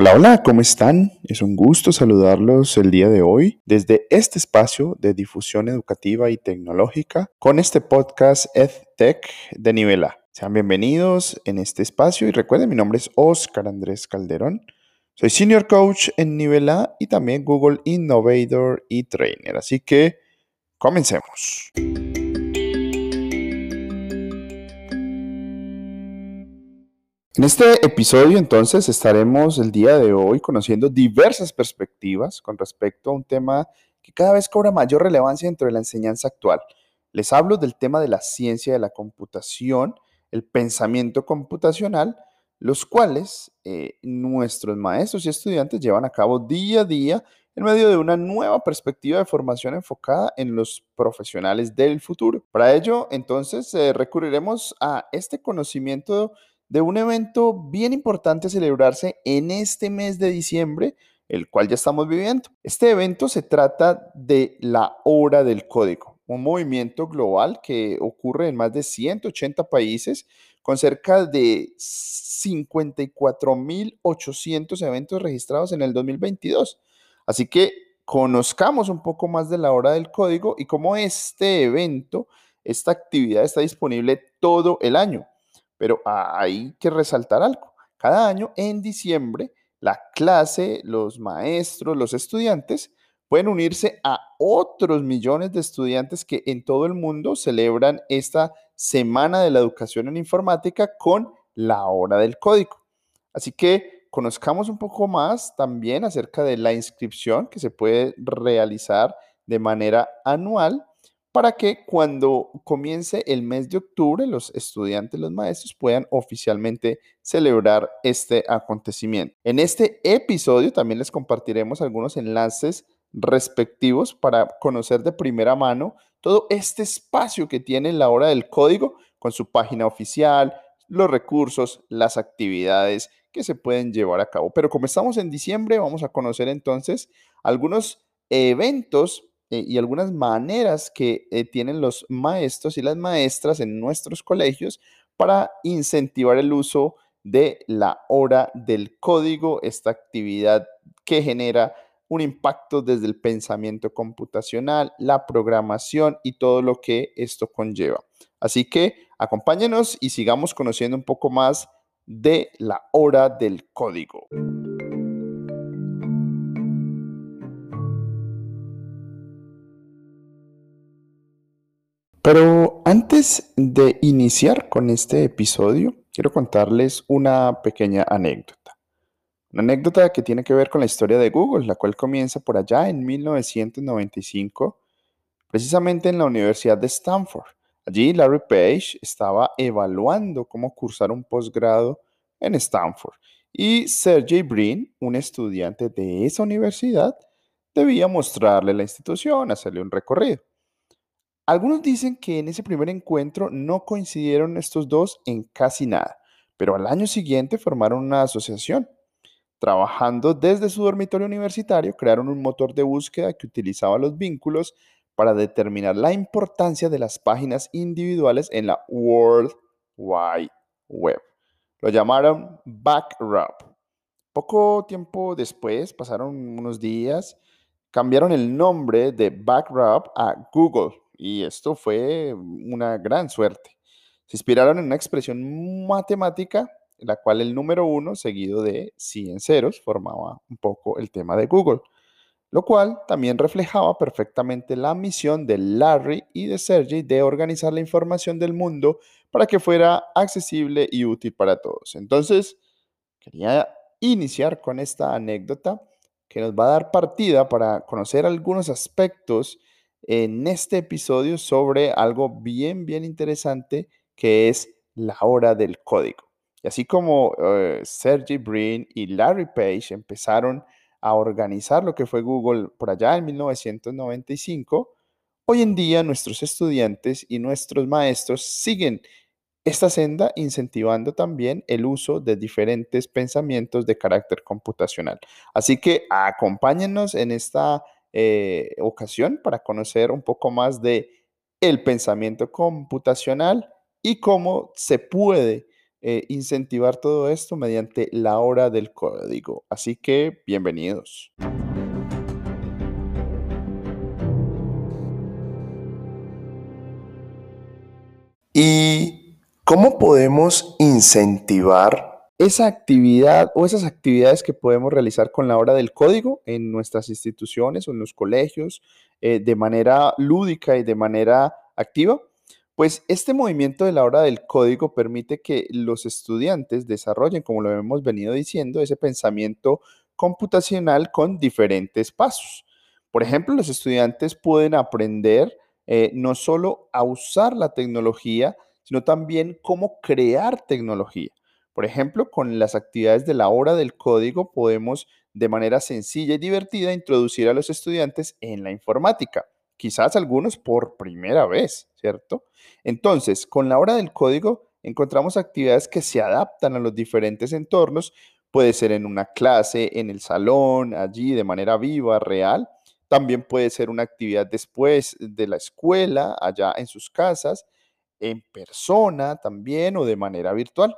Hola, hola, ¿cómo están? Es un gusto saludarlos el día de hoy desde este espacio de difusión educativa y tecnológica con este podcast EdTech de nivel A. Sean bienvenidos en este espacio y recuerden, mi nombre es Oscar Andrés Calderón. Soy Senior Coach en nivel A y también Google Innovator y Trainer. Así que comencemos. En este episodio entonces estaremos el día de hoy conociendo diversas perspectivas con respecto a un tema que cada vez cobra mayor relevancia dentro de la enseñanza actual. Les hablo del tema de la ciencia de la computación, el pensamiento computacional, los cuales eh, nuestros maestros y estudiantes llevan a cabo día a día en medio de una nueva perspectiva de formación enfocada en los profesionales del futuro. Para ello, entonces, eh, recurriremos a este conocimiento de un evento bien importante a celebrarse en este mes de diciembre, el cual ya estamos viviendo. Este evento se trata de la Hora del Código, un movimiento global que ocurre en más de 180 países con cerca de 54.800 eventos registrados en el 2022. Así que conozcamos un poco más de la Hora del Código y cómo este evento, esta actividad está disponible todo el año. Pero hay que resaltar algo. Cada año en diciembre, la clase, los maestros, los estudiantes pueden unirse a otros millones de estudiantes que en todo el mundo celebran esta Semana de la Educación en Informática con la hora del código. Así que conozcamos un poco más también acerca de la inscripción que se puede realizar de manera anual para que cuando comience el mes de octubre los estudiantes, los maestros puedan oficialmente celebrar este acontecimiento. En este episodio también les compartiremos algunos enlaces respectivos para conocer de primera mano todo este espacio que tiene la hora del código con su página oficial, los recursos, las actividades que se pueden llevar a cabo. Pero como estamos en diciembre, vamos a conocer entonces algunos eventos eh, y algunas maneras que eh, tienen los maestros y las maestras en nuestros colegios para incentivar el uso de la hora del código, esta actividad que genera un impacto desde el pensamiento computacional, la programación y todo lo que esto conlleva. Así que acompáñenos y sigamos conociendo un poco más de la hora del código. Pero antes de iniciar con este episodio, quiero contarles una pequeña anécdota. Una anécdota que tiene que ver con la historia de Google, la cual comienza por allá en 1995, precisamente en la Universidad de Stanford. Allí Larry Page estaba evaluando cómo cursar un posgrado en Stanford y Sergey Brin, un estudiante de esa universidad, debía mostrarle la institución, hacerle un recorrido. Algunos dicen que en ese primer encuentro no coincidieron estos dos en casi nada, pero al año siguiente formaron una asociación. Trabajando desde su dormitorio universitario, crearon un motor de búsqueda que utilizaba los vínculos para determinar la importancia de las páginas individuales en la World Wide Web. Lo llamaron Backrub. Poco tiempo después, pasaron unos días, cambiaron el nombre de Backrub a Google y esto fue una gran suerte. Se inspiraron en una expresión matemática, la cual el número uno seguido de 100 ceros formaba un poco el tema de Google, lo cual también reflejaba perfectamente la misión de Larry y de Sergey de organizar la información del mundo para que fuera accesible y útil para todos. Entonces, quería iniciar con esta anécdota que nos va a dar partida para conocer algunos aspectos en este episodio sobre algo bien, bien interesante que es la hora del código. Y así como eh, Sergey Brin y Larry Page empezaron a organizar lo que fue Google por allá en 1995, hoy en día nuestros estudiantes y nuestros maestros siguen esta senda incentivando también el uso de diferentes pensamientos de carácter computacional. Así que acompáñenos en esta eh, ocasión para conocer un poco más de el pensamiento computacional y cómo se puede eh, incentivar todo esto mediante la hora del código. Así que, bienvenidos. ¿Y cómo podemos incentivar esa actividad o esas actividades que podemos realizar con la hora del código en nuestras instituciones o en los colegios eh, de manera lúdica y de manera activa? Pues este movimiento de la hora del código permite que los estudiantes desarrollen, como lo hemos venido diciendo, ese pensamiento computacional con diferentes pasos. Por ejemplo, los estudiantes pueden aprender eh, no solo a usar la tecnología, sino también cómo crear tecnología. Por ejemplo, con las actividades de la hora del código podemos de manera sencilla y divertida introducir a los estudiantes en la informática, quizás algunos por primera vez, ¿cierto? Entonces, con la hora del código encontramos actividades que se adaptan a los diferentes entornos, puede ser en una clase, en el salón, allí de manera viva, real, también puede ser una actividad después de la escuela, allá en sus casas, en persona también o de manera virtual.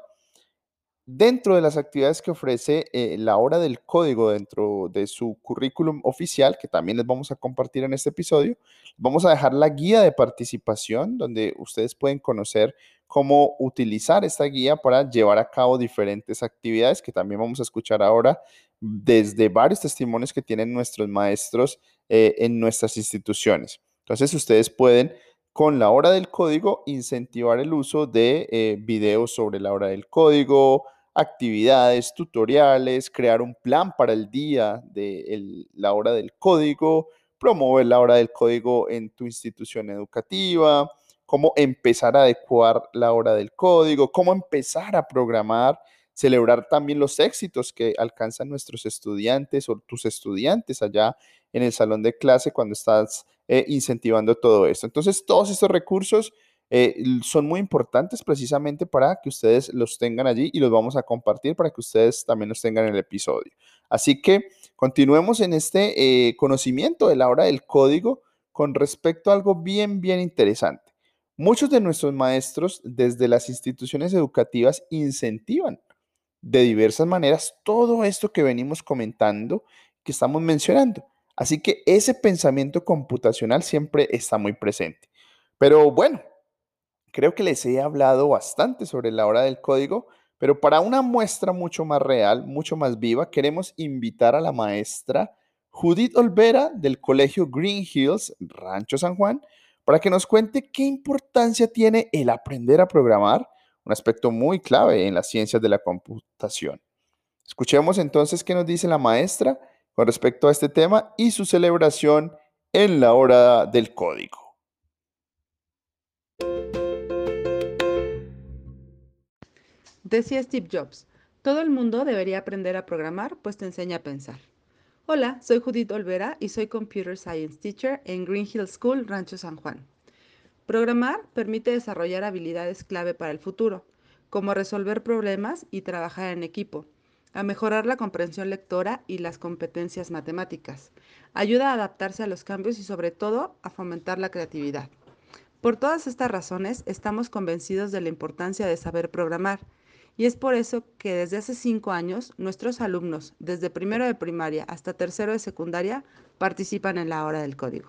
Dentro de las actividades que ofrece eh, la hora del código dentro de su currículum oficial, que también les vamos a compartir en este episodio, vamos a dejar la guía de participación donde ustedes pueden conocer cómo utilizar esta guía para llevar a cabo diferentes actividades que también vamos a escuchar ahora desde varios testimonios que tienen nuestros maestros eh, en nuestras instituciones. Entonces ustedes pueden con la hora del código incentivar el uso de eh, videos sobre la hora del código, actividades, tutoriales, crear un plan para el día de la hora del código, promover la hora del código en tu institución educativa, cómo empezar a adecuar la hora del código, cómo empezar a programar celebrar también los éxitos que alcanzan nuestros estudiantes o tus estudiantes allá en el salón de clase cuando estás eh, incentivando todo esto. Entonces, todos estos recursos eh, son muy importantes precisamente para que ustedes los tengan allí y los vamos a compartir para que ustedes también los tengan en el episodio. Así que continuemos en este eh, conocimiento de la hora del código con respecto a algo bien, bien interesante. Muchos de nuestros maestros desde las instituciones educativas incentivan de diversas maneras todo esto que venimos comentando, que estamos mencionando. Así que ese pensamiento computacional siempre está muy presente. Pero bueno, creo que les he hablado bastante sobre la hora del código, pero para una muestra mucho más real, mucho más viva, queremos invitar a la maestra Judith Olvera del Colegio Green Hills, Rancho San Juan, para que nos cuente qué importancia tiene el aprender a programar un aspecto muy clave en las ciencias de la computación. Escuchemos entonces qué nos dice la maestra con respecto a este tema y su celebración en la hora del código. Decía Steve Jobs, todo el mundo debería aprender a programar, pues te enseña a pensar. Hola, soy Judith Olvera y soy Computer Science Teacher en Green Hill School, Rancho San Juan. Programar permite desarrollar habilidades clave para el futuro, como resolver problemas y trabajar en equipo, a mejorar la comprensión lectora y las competencias matemáticas. Ayuda a adaptarse a los cambios y sobre todo a fomentar la creatividad. Por todas estas razones estamos convencidos de la importancia de saber programar y es por eso que desde hace cinco años nuestros alumnos, desde primero de primaria hasta tercero de secundaria, participan en la hora del código.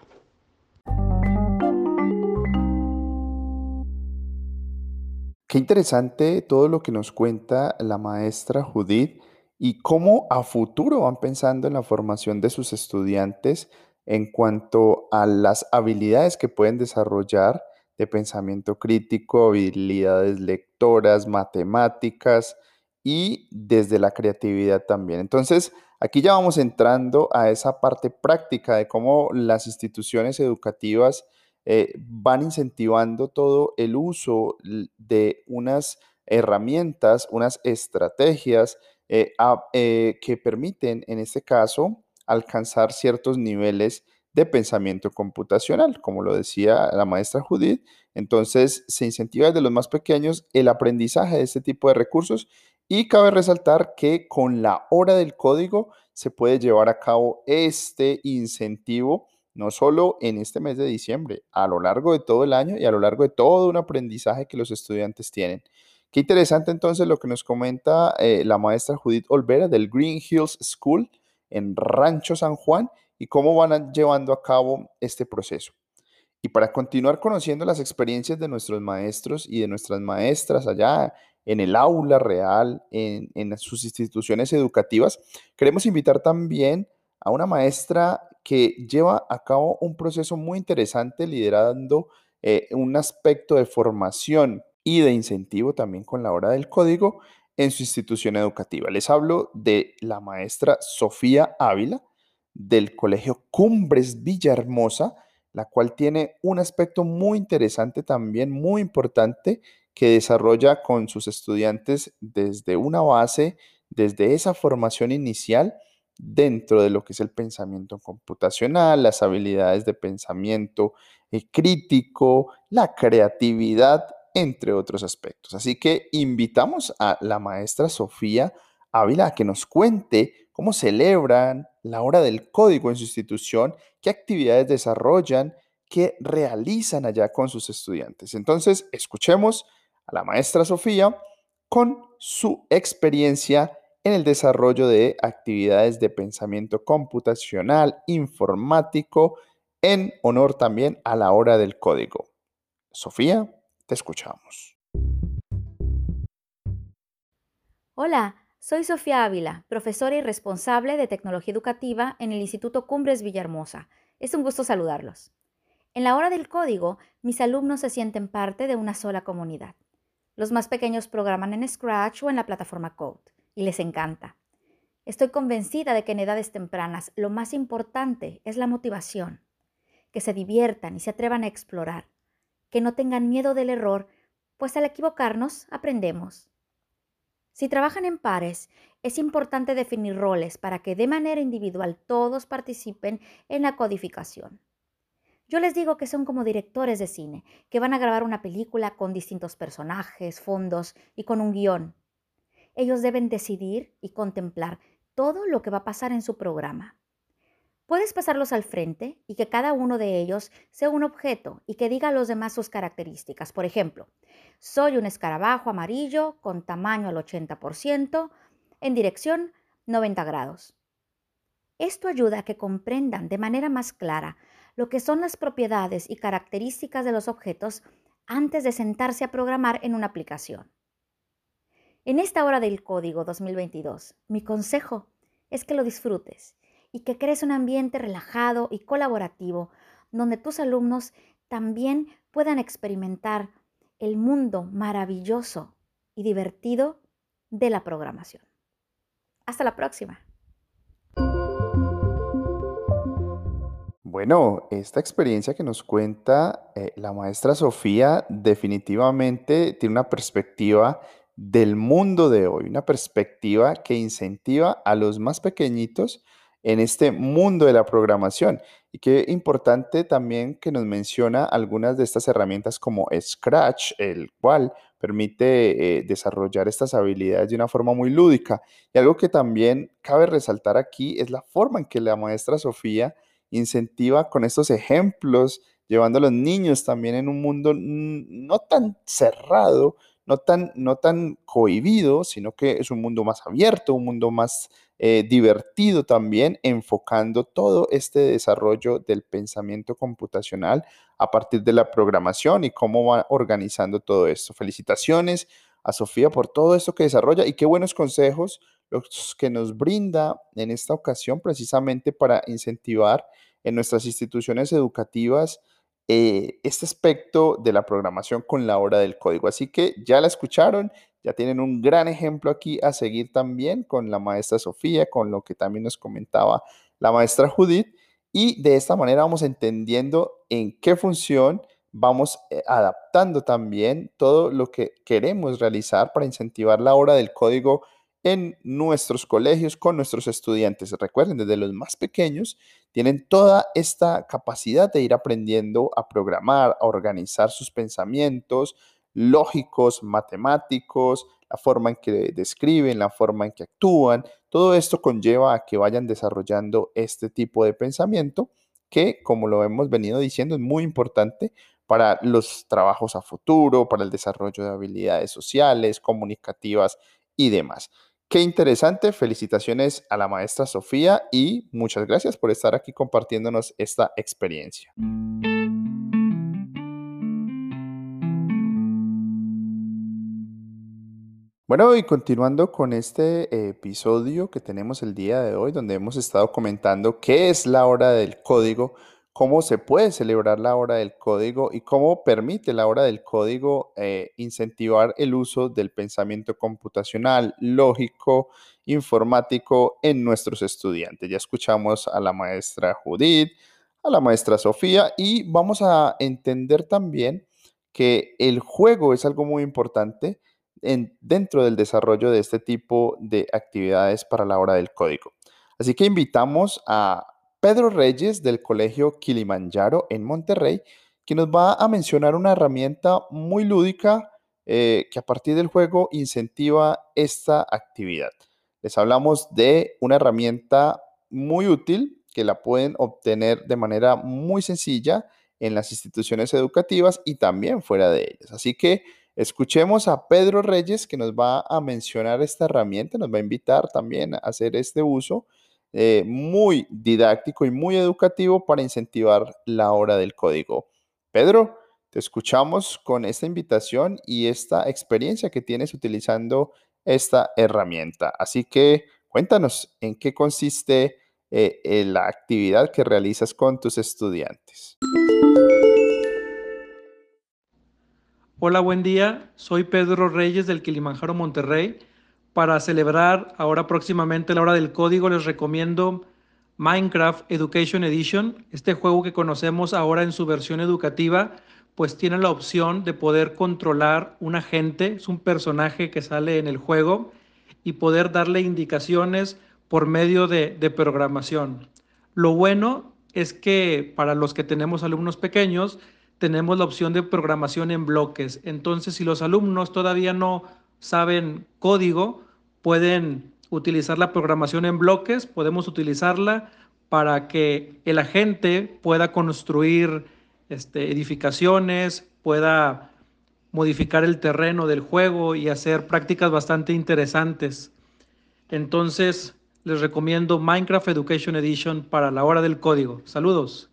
Qué interesante todo lo que nos cuenta la maestra Judith y cómo a futuro van pensando en la formación de sus estudiantes en cuanto a las habilidades que pueden desarrollar de pensamiento crítico, habilidades lectoras, matemáticas y desde la creatividad también. Entonces, aquí ya vamos entrando a esa parte práctica de cómo las instituciones educativas eh, van incentivando todo el uso de unas herramientas, unas estrategias eh, eh, que permiten, en este caso, alcanzar ciertos niveles de pensamiento computacional, como lo decía la maestra Judith. Entonces, se incentiva desde los más pequeños el aprendizaje de este tipo de recursos y cabe resaltar que con la hora del código se puede llevar a cabo este incentivo no solo en este mes de diciembre, a lo largo de todo el año y a lo largo de todo un aprendizaje que los estudiantes tienen. Qué interesante entonces lo que nos comenta eh, la maestra Judith Olvera del Green Hills School en Rancho San Juan y cómo van llevando a cabo este proceso. Y para continuar conociendo las experiencias de nuestros maestros y de nuestras maestras allá en el aula real, en, sus instituciones educativas, queremos invitar también a una maestra que lleva a cabo un proceso muy interesante liderando eh, un aspecto de formación y de incentivo también con la hora del código en su institución educativa. Les hablo de la maestra Sofía Ávila del Colegio Cumbres Villahermosa, la cual tiene un aspecto muy interesante también, muy importante, que desarrolla con sus estudiantes desde una base, desde esa formación inicial dentro de lo que es el pensamiento computacional, las habilidades de pensamiento eh, crítico, la creatividad, entre otros aspectos. Así que invitamos a la maestra Sofía Ávila a que nos cuente cómo celebran la hora del código en su institución, qué actividades desarrollan, qué realizan allá con sus estudiantes. Entonces, escuchemos a la maestra Sofía con su experiencia en el desarrollo de actividades de pensamiento computacional, informático, en honor también a la hora del código. Sofía, te escuchamos. Hola, soy Sofía Ávila, profesora y responsable de tecnología educativa en el Instituto Cumbres Villahermosa. Es un gusto saludarlos. En la hora del código, mis alumnos se sienten parte de una sola comunidad. Los más pequeños programan en Scratch o en la plataforma Code y les encanta. Estoy convencida de que en edades tempranas lo más importante es la motivación, que se diviertan y se atrevan a explorar, que no tengan miedo del error, pues al equivocarnos aprendemos. Si trabajan en pares, es importante definir roles para que de manera individual todos participen en la codificación. Yo les digo que son como directores de cine, que van a grabar una película con distintos personajes, fondos y con un guion. Ellos deben decidir y contemplar todo lo que va a pasar en su programa. Puedes pasarlos al frente y que cada uno de ellos sea un objeto y que diga a los demás sus características. Por ejemplo, soy un escarabajo amarillo con tamaño al 80% en dirección 90 grados. Esto ayuda a que comprendan de manera más clara lo que son las propiedades y características de los objetos antes de sentarse a programar en una aplicación. En esta hora del código 2022, mi consejo es que lo disfrutes y que crees un ambiente relajado y colaborativo donde tus alumnos también puedan experimentar el mundo maravilloso y divertido de la programación. Hasta la próxima. Bueno, esta experiencia que nos cuenta eh, la maestra Sofía definitivamente tiene una perspectiva del mundo de hoy, una perspectiva que incentiva a los más pequeñitos en este mundo de la programación. Y qué importante también que nos menciona algunas de estas herramientas como Scratch, el cual permite eh, desarrollar estas habilidades de una forma muy lúdica. Y algo que también cabe resaltar aquí es la forma en que la maestra Sofía incentiva con estos ejemplos, llevando a los niños también en un mundo no tan cerrado, no tan, no tan cohibido, sino que es un mundo más abierto, un mundo más eh, divertido también, enfocando todo este desarrollo del pensamiento computacional a partir de la programación y cómo va organizando todo esto. Felicitaciones a Sofía por todo esto que desarrolla y qué buenos consejos los que nos brinda en esta ocasión precisamente para incentivar en nuestras instituciones educativas eh, este aspecto de la programación con la hora del código. Así que ya la escucharon, ya tienen un gran ejemplo aquí a seguir también con la maestra Sofía, con lo que también nos comentaba la maestra Judith. Y de esta manera vamos entendiendo en qué función vamos eh, adaptando también todo lo que queremos realizar para incentivar la hora del código en nuestros colegios con nuestros estudiantes. Recuerden, desde los más pequeños tienen toda esta capacidad de ir aprendiendo a programar, a organizar sus pensamientos lógicos, matemáticos, la forma en que describen, la forma en que actúan. Todo esto conlleva a que vayan desarrollando este tipo de pensamiento que, como lo hemos venido diciendo, es muy importante para los trabajos a futuro, para el desarrollo de habilidades sociales, comunicativas y demás. Qué interesante, felicitaciones a la maestra Sofía y muchas gracias por estar aquí compartiéndonos esta experiencia. Bueno, y continuando con este episodio que tenemos el día de hoy, donde hemos estado comentando qué es la hora del código, cómo se puede celebrar la hora del código y cómo permite la hora del código eh, incentivar el uso del pensamiento computacional, lógico, informático en nuestros estudiantes. Ya escuchamos a la maestra Judith, a la maestra Sofía y vamos a entender también que el juego es algo muy importante dentro del desarrollo de este tipo de actividades para la hora del código. Así que invitamos a Pedro Reyes del Colegio Kilimanjaro en Monterrey, que nos va a mencionar una herramienta muy lúdica eh, que a partir del juego incentiva esta actividad. Les hablamos de una herramienta muy útil que la pueden obtener de manera muy sencilla en las instituciones educativas y también fuera de ellas. Así que Escuchemos a Pedro Reyes que nos va a mencionar esta herramienta, nos va a invitar también a hacer este uso eh, muy didáctico y muy educativo para incentivar la hora del código. Pedro, te escuchamos con esta invitación y esta experiencia que tienes utilizando esta herramienta. Así que cuéntanos en qué consiste eh, la actividad que realizas con tus estudiantes. Hola, buen día. Soy Pedro Reyes del Kilimanjaro Monterrey. Para celebrar ahora próximamente la hora del código, les recomiendo Minecraft Education Edition. Este juego que conocemos ahora en su versión educativa, pues tiene la opción de poder controlar un agente, es un personaje que sale en el juego, y poder darle indicaciones por medio de, de programación. Lo bueno es que para los que tenemos alumnos pequeños, tenemos la opción de programación en bloques. Entonces, si los alumnos todavía no saben código, pueden utilizar la programación en bloques, podemos utilizarla para que el agente pueda construir este, edificaciones, pueda modificar el terreno del juego y hacer prácticas bastante interesantes. Entonces, les recomiendo Minecraft Education Edition para la hora del código. Saludos.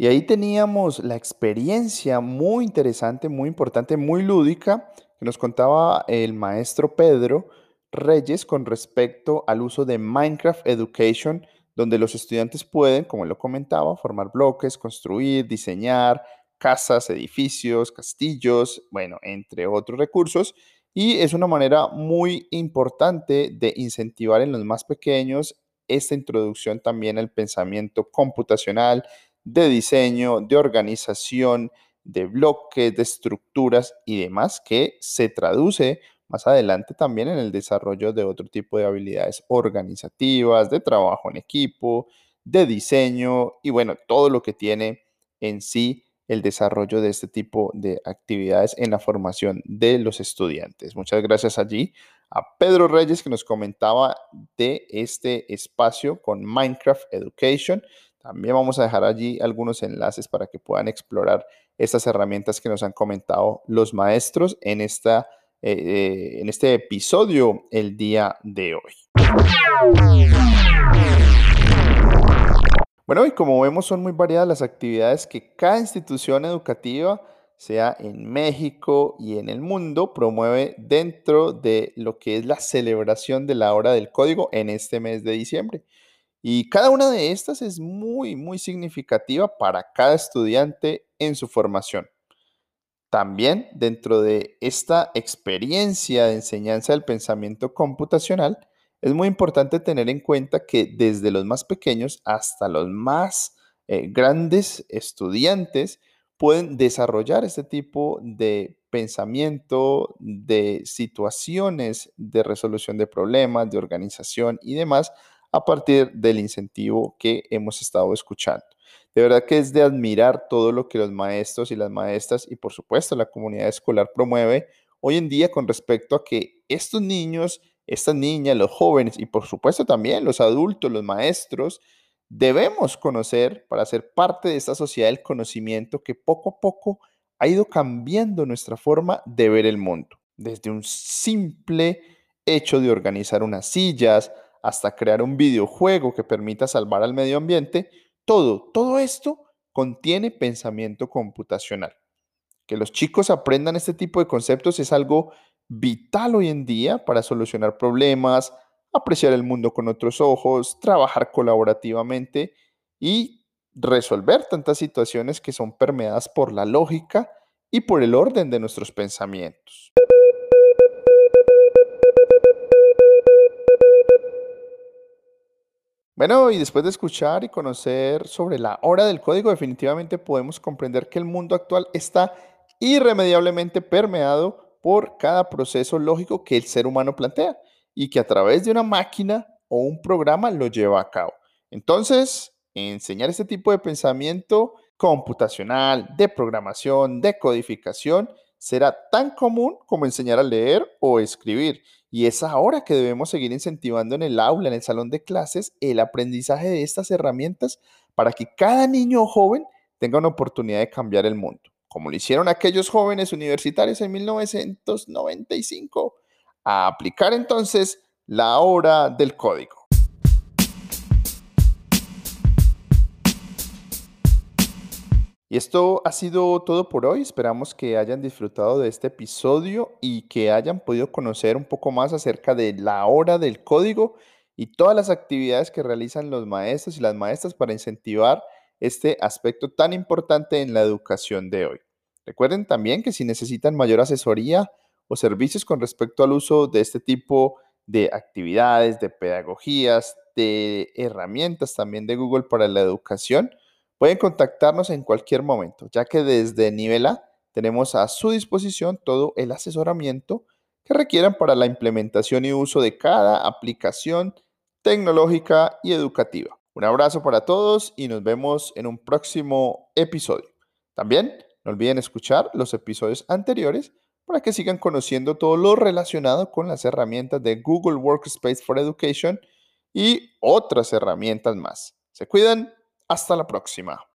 Y ahí teníamos la experiencia muy interesante, muy importante, muy lúdica que nos contaba el maestro Pedro Reyes con respecto al uso de Minecraft Education, donde los estudiantes pueden, como lo comentaba, formar bloques, construir, diseñar casas, edificios, castillos, bueno, entre otros recursos. Y es una manera muy importante de incentivar en los más pequeños esta introducción también al pensamiento computacional, de diseño, de organización, de bloques, de estructuras y demás, que se traduce más adelante también en el desarrollo de otro tipo de habilidades organizativas, de trabajo en equipo, de diseño y bueno, todo lo que tiene en sí el desarrollo de este tipo de actividades en la formación de los estudiantes. Muchas gracias allí a Pedro Reyes que nos comentaba de este espacio con Minecraft Education. También vamos a dejar allí algunos enlaces para que puedan explorar estas herramientas que nos han comentado los maestros en, esta, eh, eh, en este episodio el día de hoy. Bueno, y como vemos son muy variadas las actividades que cada institución educativa, sea en México y en el mundo, promueve dentro de lo que es la celebración de la hora del código en este mes de diciembre. Y cada una de estas es muy, muy significativa para cada estudiante en su formación. También dentro de esta experiencia de enseñanza del pensamiento computacional, es muy importante tener en cuenta que desde los más pequeños hasta los más eh, grandes estudiantes pueden desarrollar este tipo de pensamiento, de situaciones de resolución de problemas, de organización y demás a partir del incentivo que hemos estado escuchando. De verdad que es de admirar todo lo que los maestros y las maestras y por supuesto la comunidad escolar promueve hoy en día con respecto a que estos niños, estas niñas, los jóvenes y por supuesto también los adultos, los maestros, debemos conocer para ser parte de esta sociedad del conocimiento que poco a poco ha ido cambiando nuestra forma de ver el mundo. Desde un simple hecho de organizar unas sillas hasta crear un videojuego que permita salvar al medio ambiente, todo, todo esto contiene pensamiento computacional. Que los chicos aprendan este tipo de conceptos es algo vital hoy en día para solucionar problemas, apreciar el mundo con otros ojos, trabajar colaborativamente y resolver tantas situaciones que son permeadas por la lógica y por el orden de nuestros pensamientos. Bueno, y después de escuchar y conocer sobre la hora del código, definitivamente podemos comprender que el mundo actual está irremediablemente permeado por cada proceso lógico que el ser humano plantea y que a través de una máquina o un programa lo lleva a cabo. Entonces, enseñar este tipo de pensamiento computacional, de programación, de codificación, será tan común como enseñar a leer o escribir. Y es ahora que debemos seguir incentivando en el aula, en el salón de clases, el aprendizaje de estas herramientas para que cada niño o joven tenga una oportunidad de cambiar el mundo, como lo hicieron aquellos jóvenes universitarios en 1995, a aplicar entonces la hora del código. Y esto ha sido todo por hoy. Esperamos que hayan disfrutado de este episodio y que hayan podido conocer un poco más acerca de la hora del código y todas las actividades que realizan los maestros y las maestras para incentivar este aspecto tan importante en la educación de hoy. Recuerden también que si necesitan mayor asesoría o servicios con respecto al uso de este tipo de actividades, de pedagogías, de herramientas también de Google para la educación, Pueden contactarnos en cualquier momento, ya que desde nivel A tenemos a su disposición todo el asesoramiento que requieran para la implementación y uso de cada aplicación tecnológica y educativa. Un abrazo para todos y nos vemos en un próximo episodio. También no olviden escuchar los episodios anteriores para que sigan conociendo todo lo relacionado con las herramientas de Google Workspace for Education y otras herramientas más. Se cuidan hasta la próxima.